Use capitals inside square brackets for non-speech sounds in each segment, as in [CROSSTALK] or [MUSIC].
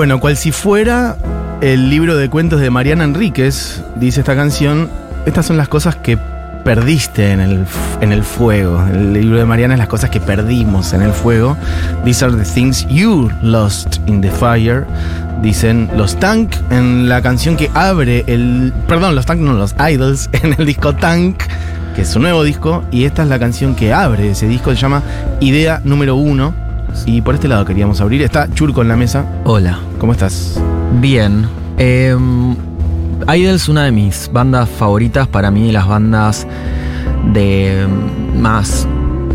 Bueno, cual si fuera el libro de cuentos de Mariana Enríquez, dice esta canción, estas son las cosas que perdiste en el, en el fuego. El libro de Mariana es las cosas que perdimos en el fuego. These are the things you lost in the fire. Dicen los Tank en la canción que abre el. Perdón, los Tank, no, los Idols [LAUGHS] en el disco Tank, que es su nuevo disco. Y esta es la canción que abre ese disco, se llama Idea número uno. Y por este lado queríamos abrir. Está Churco en la mesa. Hola. ¿Cómo estás? Bien. Eh, Idols, una de mis bandas favoritas, para mí, las bandas de más.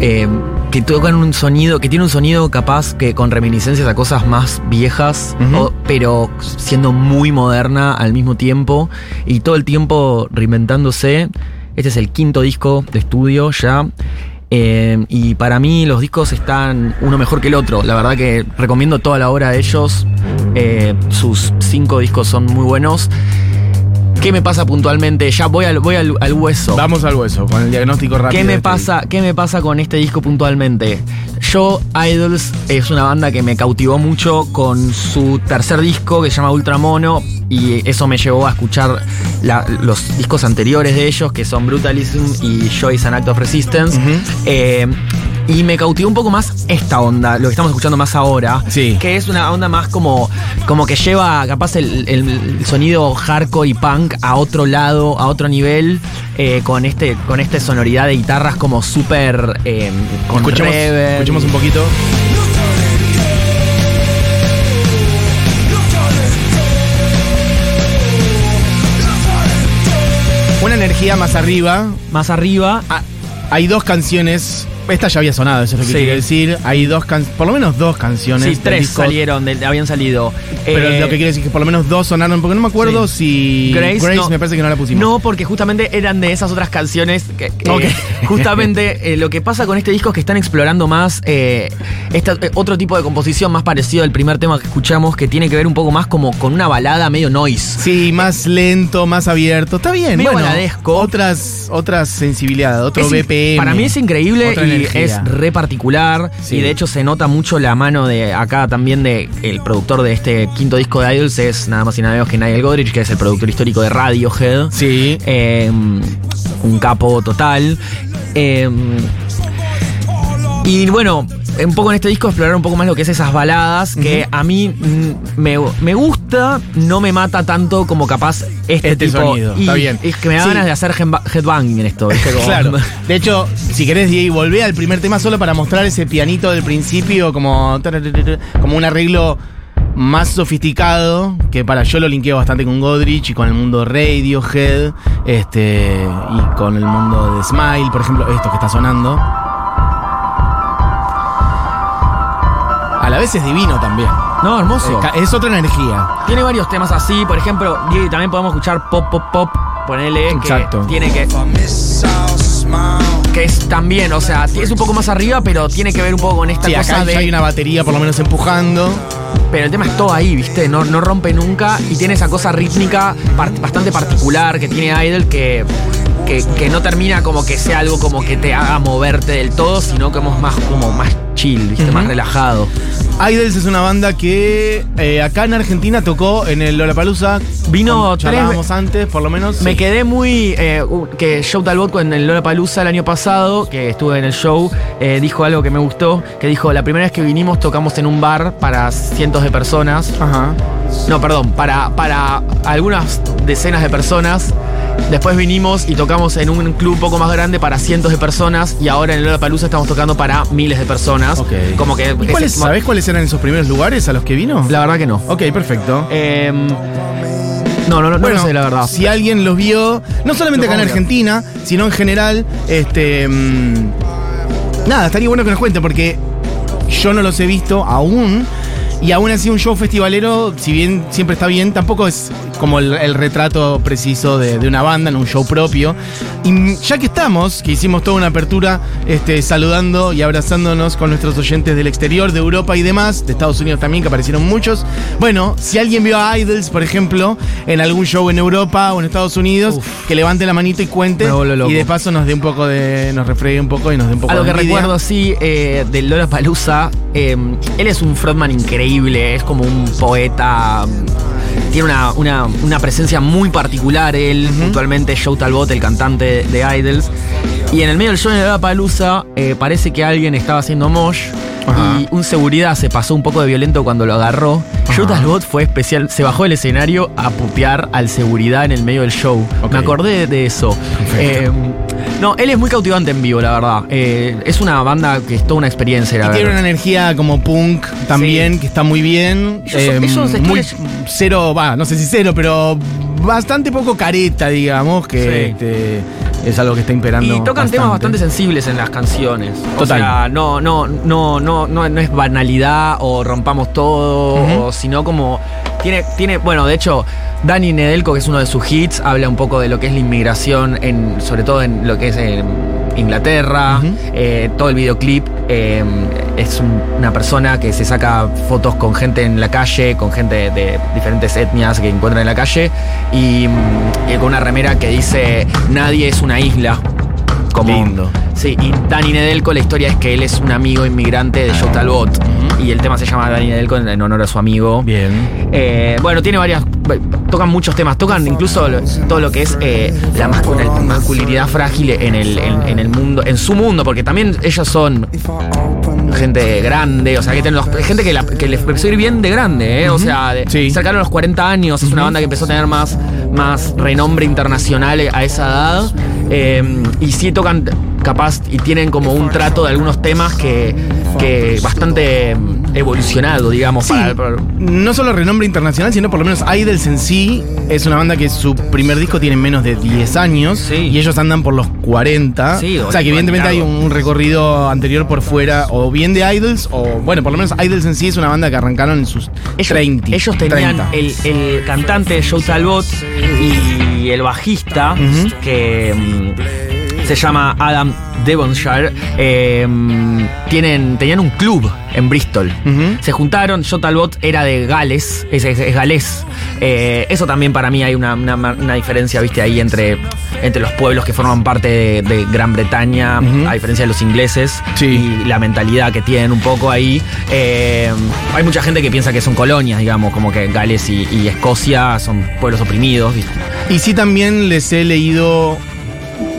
eh, que tocan un sonido, que tiene un sonido capaz que con reminiscencias a cosas más viejas, o- pero siendo muy moderna al mismo tiempo y todo el tiempo reinventándose. Este es el quinto disco de estudio ya. Eh, y para mí los discos están uno mejor que el otro. La verdad que recomiendo toda la obra de ellos. Eh, sus cinco discos son muy buenos. ¿Qué me pasa puntualmente? Ya voy al, voy al, al hueso. Vamos al hueso, con el diagnóstico rápido. ¿Qué me este pasa? ¿Qué me pasa con este disco puntualmente? Yo Idols es una banda que me cautivó mucho con su tercer disco que se llama Ultramono y eso me llevó a escuchar la- los discos anteriores de ellos que son Brutalism y Joy is an Act of Resistance. Eh, y me cautivó un poco más esta onda, lo que estamos escuchando más ahora. Sí. Que es una onda más como, como que lleva capaz el, el sonido hardcore y punk a otro lado, a otro nivel, eh, con este con esta sonoridad de guitarras como súper eh, con Escuchemos, escuchemos un poquito. Una energía más arriba. Más arriba. Ah, hay dos canciones. Esta ya había sonado, eso es lo que Sí. quiero decir. Hay dos can- por lo menos dos canciones. Sí, tres disco, salieron, del- habían salido. Pero Eh, lo que quiero decir es que por lo menos dos sonaron, porque no me acuerdo si Grace, no. me parece que no la pusimos. No, porque justamente eran de esas otras canciones que, [LAUGHS] justamente eh, lo que pasa con este disco es que están explorando más eh, esta- otro tipo de composición más parecido al primer tema que escuchamos, que tiene que ver un poco más como con una balada medio noise. Sí, más lento, más abierto. Está bien, Medio bueno. baladesco. Otras, otras sensibilidades, otro Es BPM. Para mí es increíble Otra y energía. es re particular. Sí. Y de hecho se nota mucho la mano de acá también de el productor de este quinto disco de Idols es nada más y nada menos que Nigel Godrich, que es el productor histórico de Radiohead. Sí. Eh, un capo total. Eh, y bueno, un poco en este disco explorar un poco más lo que es esas baladas, que a mí mm, me, me gusta, no me mata tanto como capaz este, Este tipo. sonido, y está bien. Es que me da Sí. ganas de hacer headba- headbanging en esto. Claro. [LAUGHS] De hecho, si querés, Diego, volvé al primer tema solo para mostrar ese pianito del principio como, como un arreglo más sofisticado, que para yo lo linkeo bastante con Godrich y con el mundo Radiohead, este, y con el mundo de Smile, por ejemplo, esto que está sonando. A la vez es divino también. No, hermoso. Ca- Es otra energía. Tiene varios temas así, por ejemplo, y también podemos escuchar pop, pop, pop, ponele Exacto. que tiene que que es también, o sea, es un poco más arriba, pero tiene que ver un poco con esta Sí, cosa acá de hay una batería por lo menos empujando. Pero el tema es todo ahí, ¿viste? No, no rompe nunca y tiene esa cosa rítmica bastante particular que tiene Idol que, que, que no termina como que sea algo como que te haga moverte del todo, sino como es más, como más chill, ¿viste? Más relajado. Idols es una banda que eh, acá en Argentina tocó en el Lollapalooza. Vino tres charlábamos antes, por lo menos. Me sí. quedé muy. eh, que Joe Talbot en el Lollapalooza el año pasado, que estuve en el show, eh, dijo algo que me gustó. Que dijo: La primera vez que vinimos tocamos en un bar para cientos de personas. Ajá. No, perdón, para, para algunas decenas de personas. Después vinimos y tocamos en un club un poco más grande para cientos de personas. Y ahora en el Lollapalooza estamos tocando para miles de personas. Ok. Como que. ¿Y cuáles, ¿Sabés cuáles eran esos primeros lugares a los que vino? La verdad que no. Ok, perfecto. Em, no, no, no, no lo sé, la verdad. Si alguien los vio, no solamente acá en. Argentina, sino en general, este. mm, nada, estaría bueno que nos cuente porque yo no los he visto aún. Y aún así un show festivalero, si bien siempre está bien, tampoco es como el, el retrato preciso de, de una banda en un show propio. Y ya que estamos, que hicimos toda una apertura este, saludando y abrazándonos con nuestros oyentes del exterior, de Europa y demás, de Estados Unidos también, que aparecieron muchos. Bueno, si alguien vio a Idols, por ejemplo, en algún show en Europa o en Estados Unidos, que levante la manito y cuente. Y de paso nos dé un poco de. nos refregue un poco y nos dé un poco Algo de que envidia. recuerdo, sí, eh, del Lola Palusa, eh, él es un frontman increíble, es como un poeta. Tiene una, una- una presencia muy particular él, puntualmente Joe Talbot, el cantante de Idols. Y en el medio del show de la Palusa parece que alguien estaba haciendo mosh Ajá. y un seguridad se pasó un poco de violento cuando lo agarró. Joe Talbot fue especial, se bajó del escenario a putear al seguridad en el medio del show. Me acordé de eso. Eh, no, él es muy cautivante en vivo, la verdad. Eh, es una banda que es toda una experiencia, la Y tiene una energía como punk también, que está muy bien. Son- Eh, muy cero, va, no sé si cero, pero bastante poco careta, digamos, que Sí. este, es algo que está imperando. Y tocan temas bastante sensibles en las canciones. O Total. sea, no, no, no, no, no, no es banalidad o rompamos todo, o sino como. Tiene, tiene, bueno, de hecho, Dani Nedelko, que es uno de sus hits, habla un poco de lo que es la inmigración, en, sobre todo en lo que es en Inglaterra. Eh, todo el videoclip eh, es un- una persona que se saca fotos con gente en la calle, con gente de diferentes etnias que encuentran en la calle, y, mm, y con una remera que dice: Nadie es una isla. Como, Lindo. Sí, y Dani Nedelko, la historia es que él es un amigo inmigrante de Joe Talbot. Y el tema se llama Dani Nedelko en en honor a su amigo. Bien. Eh, bueno, tiene varias. Tocan muchos temas, tocan incluso lo- todo lo que es eh, la mascul- masculinidad frágil en el, en, en el mundo, en su mundo, porque también ellos son gente grande, o sea, que tienen los- gente que, la- que les empezó a ir bien de grande, ¿eh? o sea, de, Sí. cercano a los 40 años, es una banda que empezó a tener más, más renombre internacional a esa edad, eh, y sí tocan capaz y tienen como un trato de algunos temas que, que bastante mm, evolucionado, digamos, Sí, para- para- no solo renombre internacional, sino por lo menos Idols en sí es una banda que su primer disco tiene menos de 10 años Sí. y ellos andan por los 40. Sí, o sea que evidentemente hay un recorrido anterior por fuera o bien de Idols o bueno, por lo menos Idols en sí es una banda que arrancaron en sus Ellos, 30. ellos tenían 30. el, el cantante Joe Talbot y el bajista que mm, se llama Adam Devonshire. eh, mm, tienen, tenían un club en Bristol. Se juntaron, Joe Talbot era de Gales, es, es- es galés. Eh, eso también para mí hay una, una- una diferencia, viste, ahí entre, entre los pueblos que forman parte de, de Gran Bretaña, a diferencia de los ingleses, Sí. y la mentalidad que tienen un poco ahí. Eh, hay mucha gente que piensa que son colonias, digamos, como que Gales y, y Escocia son pueblos oprimidos, ¿viste? Y sí también les he leído,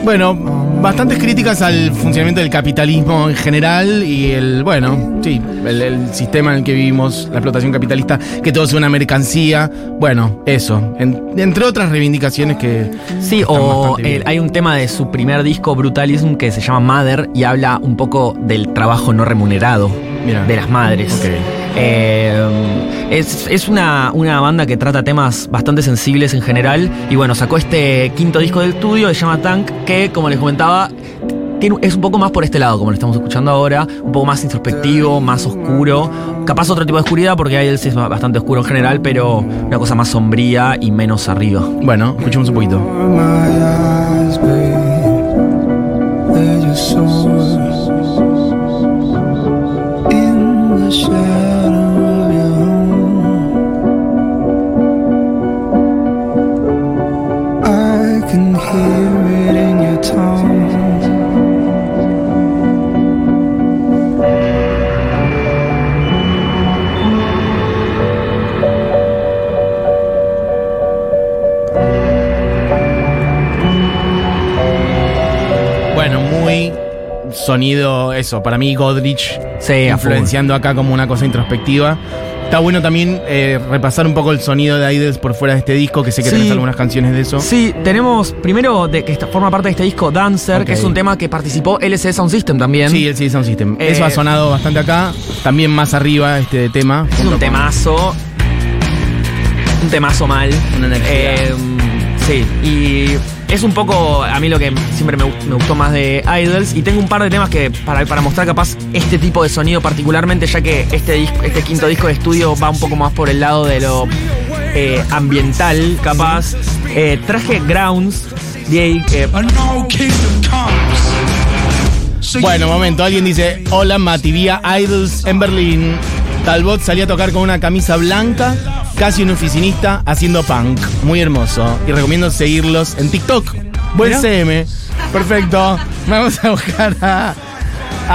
bueno, bastantes críticas al funcionamiento del capitalismo en general y el, bueno, sí, el, el sistema en el que vivimos, la explotación capitalista, que todo sea una mercancía. Bueno, eso, en- entre otras reivindicaciones que... Sí, están o bastante bien. eh, hay un tema de su primer disco, Brutalism, que se llama Mother y habla un poco del trabajo no remunerado Mira. de las madres. Ok. Eh, es es una, una banda que trata temas bastante sensibles en general. Y bueno, sacó este quinto disco del estudio, se llama Tank, que como les comentaba, tiene- es un poco más por este lado, como lo estamos escuchando ahora, un poco más introspectivo, más oscuro. Capaz otro tipo de oscuridad, porque Idols es bastante oscuro en general, pero una cosa más sombría y menos arriba. Bueno, escuchemos un poquito. Can hear it in your tone. Bueno, muy sonido, eso, para mí Godrich Sí, influenciando acá como una cosa introspectiva. Está bueno también eh, repasar un poco el sonido de Idols por fuera de este disco, que sé que Sí. tenés algunas canciones de eso. Sí, tenemos primero de que forma parte de este disco Dancer, que es un tema que participó LC Sound System también. Sí, el CD Sound System. Eh, Eso ha sonado bastante acá. También más arriba este tema. Es un con- temazo. Un temazo mal. Una energía. Eh, sí, y es un poco a mí lo que siempre me, gust- me gustó más de Idols. Y tengo un par de temas que para, para mostrar capaz este tipo de sonido particularmente, ya que este, este quinto disco de estudio va un poco más por el lado de lo eh, ambiental, capaz. Eh, traje Grounds de eh, A no kingdom comes. So Bueno, momento. Alguien dice: Hola, Mati, vía Idols en Berlín. Talbot salía a tocar con una camisa blanca, casi un oficinista, haciendo punk. Muy hermoso. Y recomiendo seguirlos en TikTok. Buen. CM. Perfecto. Vamos a buscar a,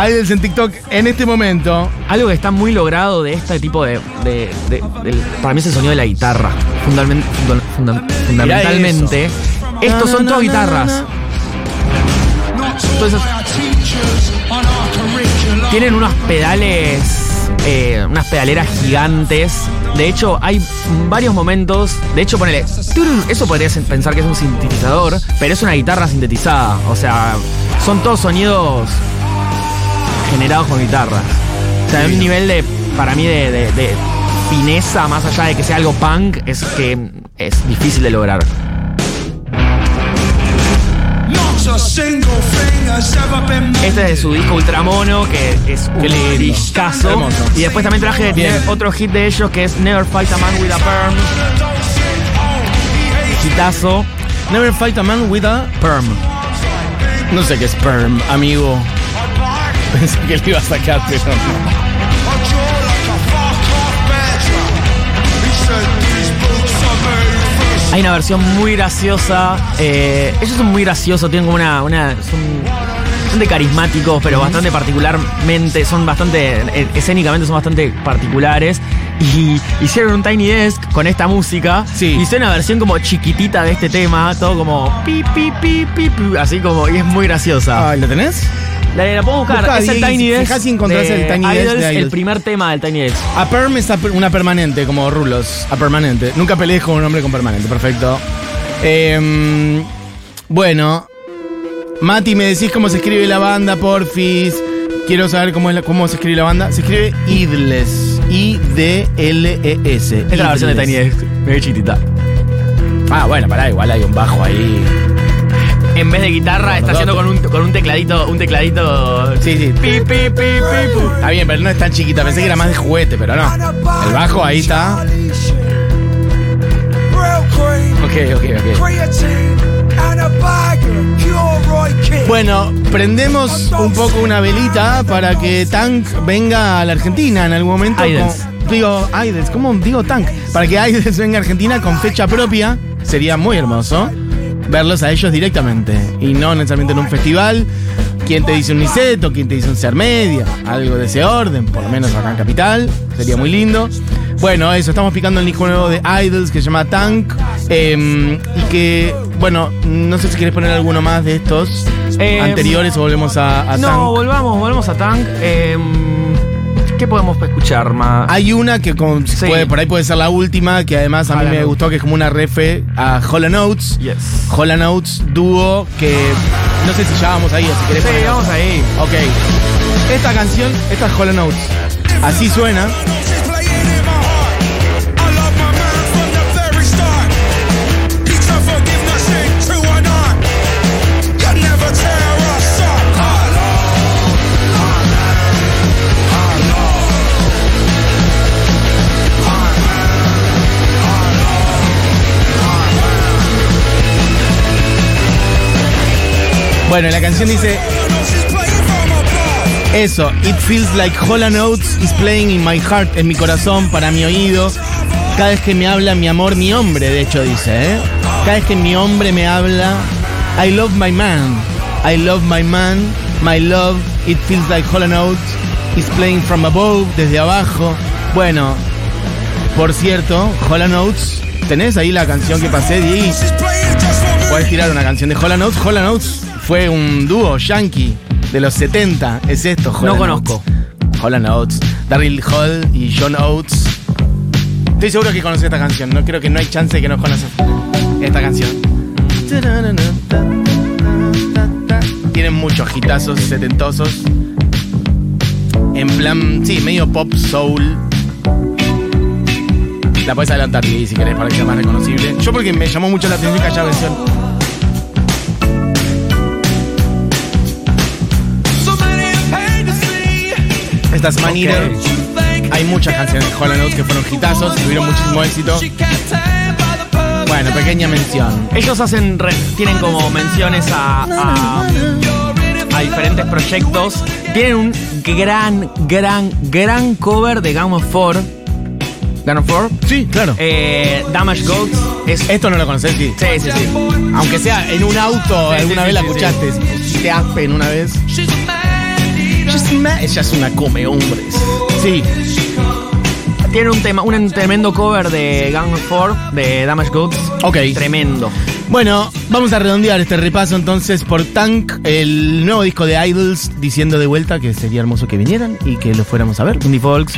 Idols en TikTok en este momento. Algo que está muy logrado de este tipo de. de- de- del- para mí es el sonido de la guitarra. Fundament- funda- funda- fundamentalmente. Estos son todas guitarras. Entonces, tienen unos pedales. eh, unas pedaleras gigantes. De hecho, hay varios momentos. De hecho, ponele. Eso podrías pensar que es un sintetizador, pero es una guitarra sintetizada. O sea, son todos sonidos generados con guitarras. O sea, hay un nivel de, para mí, de, de- de fineza, más allá de que sea algo punk, es que es difícil de lograr. Este es de su disco Ultramono, que es un discazo. Y después también traje Bien. otro hit de ellos que es Never Fight a Man with a Perm. Hitazo. Never fight a man with a. Perm. No sé qué es perm, amigo. [LAUGHS] Pensé que le iba a sacar, pero. Hay una versión muy graciosa. eh, ellos son muy graciosos, tienen como una. una son bastante carismáticos, pero bastante particularmente. Son bastante. eh, escénicamente son bastante particulares. Y hicieron un Tiny Desk con esta música. Sí. Hicieron una versión como chiquitita de este tema, todo como pi, pi, pi, pi, pi, así como. Y es muy graciosa. Ah, ¿lo tenés? La, la puedo buscar. Busca, es el Tiny Desk. fijá si encontrás de el Tiny Desk de Idols, El primer tema del Tiny Desk. A perm es a per- una permanente, como rulos. A permanente. Nunca pelees con un hombre con permanente. Perfecto. Em, bueno. Mati, me decís cómo se escribe la banda, porfis. Quiero saber cómo, es la- cómo se escribe la banda. Se escribe Idles. I-D-L-E-S. Es la versión de. Tiny Desk. Muy chiquitita. Ah, bueno, pará, igual hay un bajo ahí. En vez de guitarra, está haciendo con un, con un tecladito. Un tecladito. Sí, sí. Pi, pi, pi, pi, pu. Está bien, pero no es tan chiquita. Pensé que era más de juguete, pero no. El bajo ahí está. Ok, ok, ok. Bueno, prendemos un poco una velita para que Tank venga a la Argentina en algún momento. Idols. con- digo, Idols, ¿cómo digo Tank? Para que Idols venga a Argentina con fecha propia. Sería muy hermoso verlos a ellos directamente y no necesariamente en un festival. ¿Quién te dice un Niceto? ¿Quién te dice un Ser Media? Algo de ese orden, por lo menos acá en Capital. Sería muy lindo. Bueno, eso, estamos picando el disco nuevo de Idols que se llama Tank. eh, y que, bueno, no sé si quieres poner alguno más de estos Eh, anteriores o volvemos a, a No, Tank. volvamos, volvamos a Tank. Eh, ¿Qué podemos escuchar más? Hay una que con- Sí. puede- por ahí puede ser la última, que además a mí me Notes. gustó, que es como una refe a Hollow Notes. Yes. Hollow Notes dúo que no sé si ya vamos ahí o si querés Sí, vamos ahí. Ok. Esta canción, esta es Hollow Notes. Así suena. Bueno, la canción dice eso. It feels like Hollow Notes is playing in my heart, en mi corazón, para mi oído. Cada vez que me habla mi amor, mi hombre, de hecho dice, ¿eh? Cada vez que mi hombre me habla, I love my man. I love my man. My love, it feels like Hollow Notes is playing from above, desde abajo. Bueno, por cierto, Hollow Notes, ¿tenés ahí la canción que pasé? Puedes tirar una canción de Hollow Notes. Hollow Notes fue un dúo yankee de los 70. Es esto, Hollow No conozco. Hollow Notes. Daryl Hall y John Oates. Estoy seguro que conoces esta canción. No creo que no hay chance de que no conoces esta canción. Tienen muchos hitazos setentosos. En plan, sí, medio pop soul. La puedes adelantar, si querés, para que sea más reconocible. Yo porque me llamó mucho la atención que haya versión. Man Eater. Hay muchas canciones de Notes que fueron hitazos, tuvieron muchísimo éxito. Bueno, pequeña mención. Ellos hacen re- tienen como menciones a, a, a diferentes proyectos. Tienen un gran, gran, gran cover de Game of Four. Game of Four. Sí, claro. Eh, Damage Goats. Es, Esto no lo conoces, sí. sí, sí, sí. Aunque sea en un auto, Sí, alguna sí, vez la escuchaste. Te Aspen una vez. Ella es una come hombres. Sí, Tiene un tema, un tremendo cover de Gang of Four de Damage Goods. ok. Tremendo. Bueno, vamos a redondear este repaso entonces por Tank, el nuevo disco de Idols, diciendo de vuelta que sería hermoso que vinieran y que lo fuéramos a ver. Indie Folks.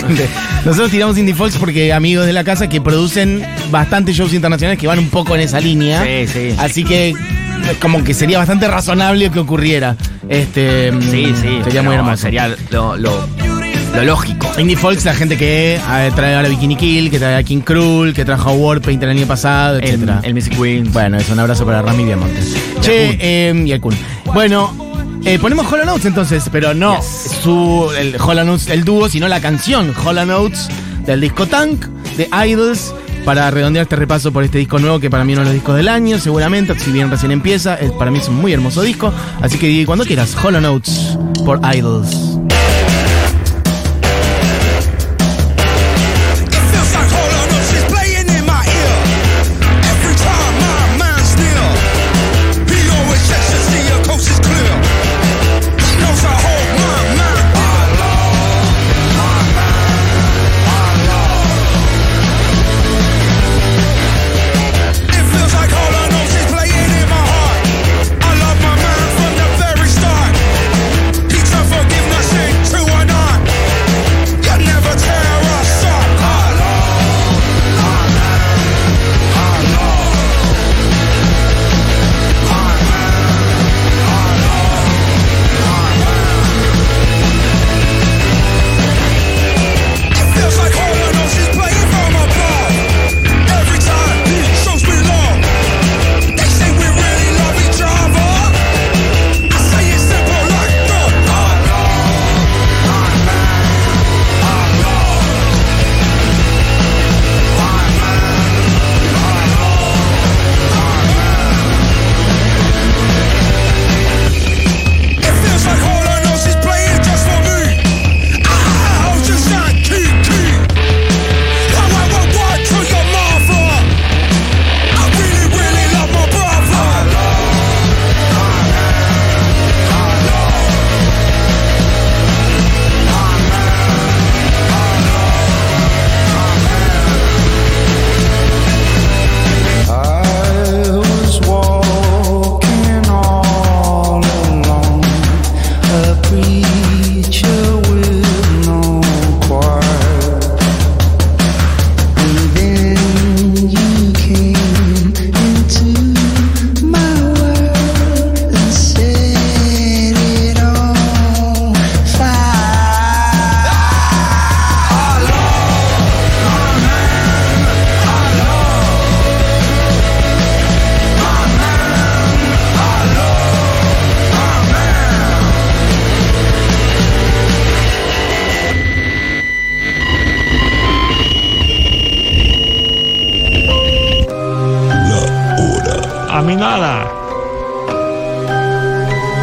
[LAUGHS] Nosotros tiramos Indie Folks porque amigos de la casa que producen bastantes shows internacionales que van un poco en esa línea. Sí, sí. Así que como que sería bastante razonable que ocurriera. Este, Sí, sí. Sería muy hermoso. Sería lo, lo, lo lógico. Indie Folks, la gente que eh, trae ahora Bikini Kill, que trae a King Cruel, que trajo a Warpaint el año pasado, El, etcétera. el Music Queen. Bueno, es un abrazo para Rami Diamontes. Che, eh, y el Kun. Bueno, eh, ponemos Hollow Notes entonces, pero no Yes. su, el Hollow Notes, el dúo, sino la canción Hollow Notes del disco Tank de Idols. Para redondear este repaso por este disco nuevo, que para mí uno de los discos del año, seguramente, si bien recién empieza, para mí es un muy hermoso disco. Así que cuando quieras, Hollow Notes por Idols.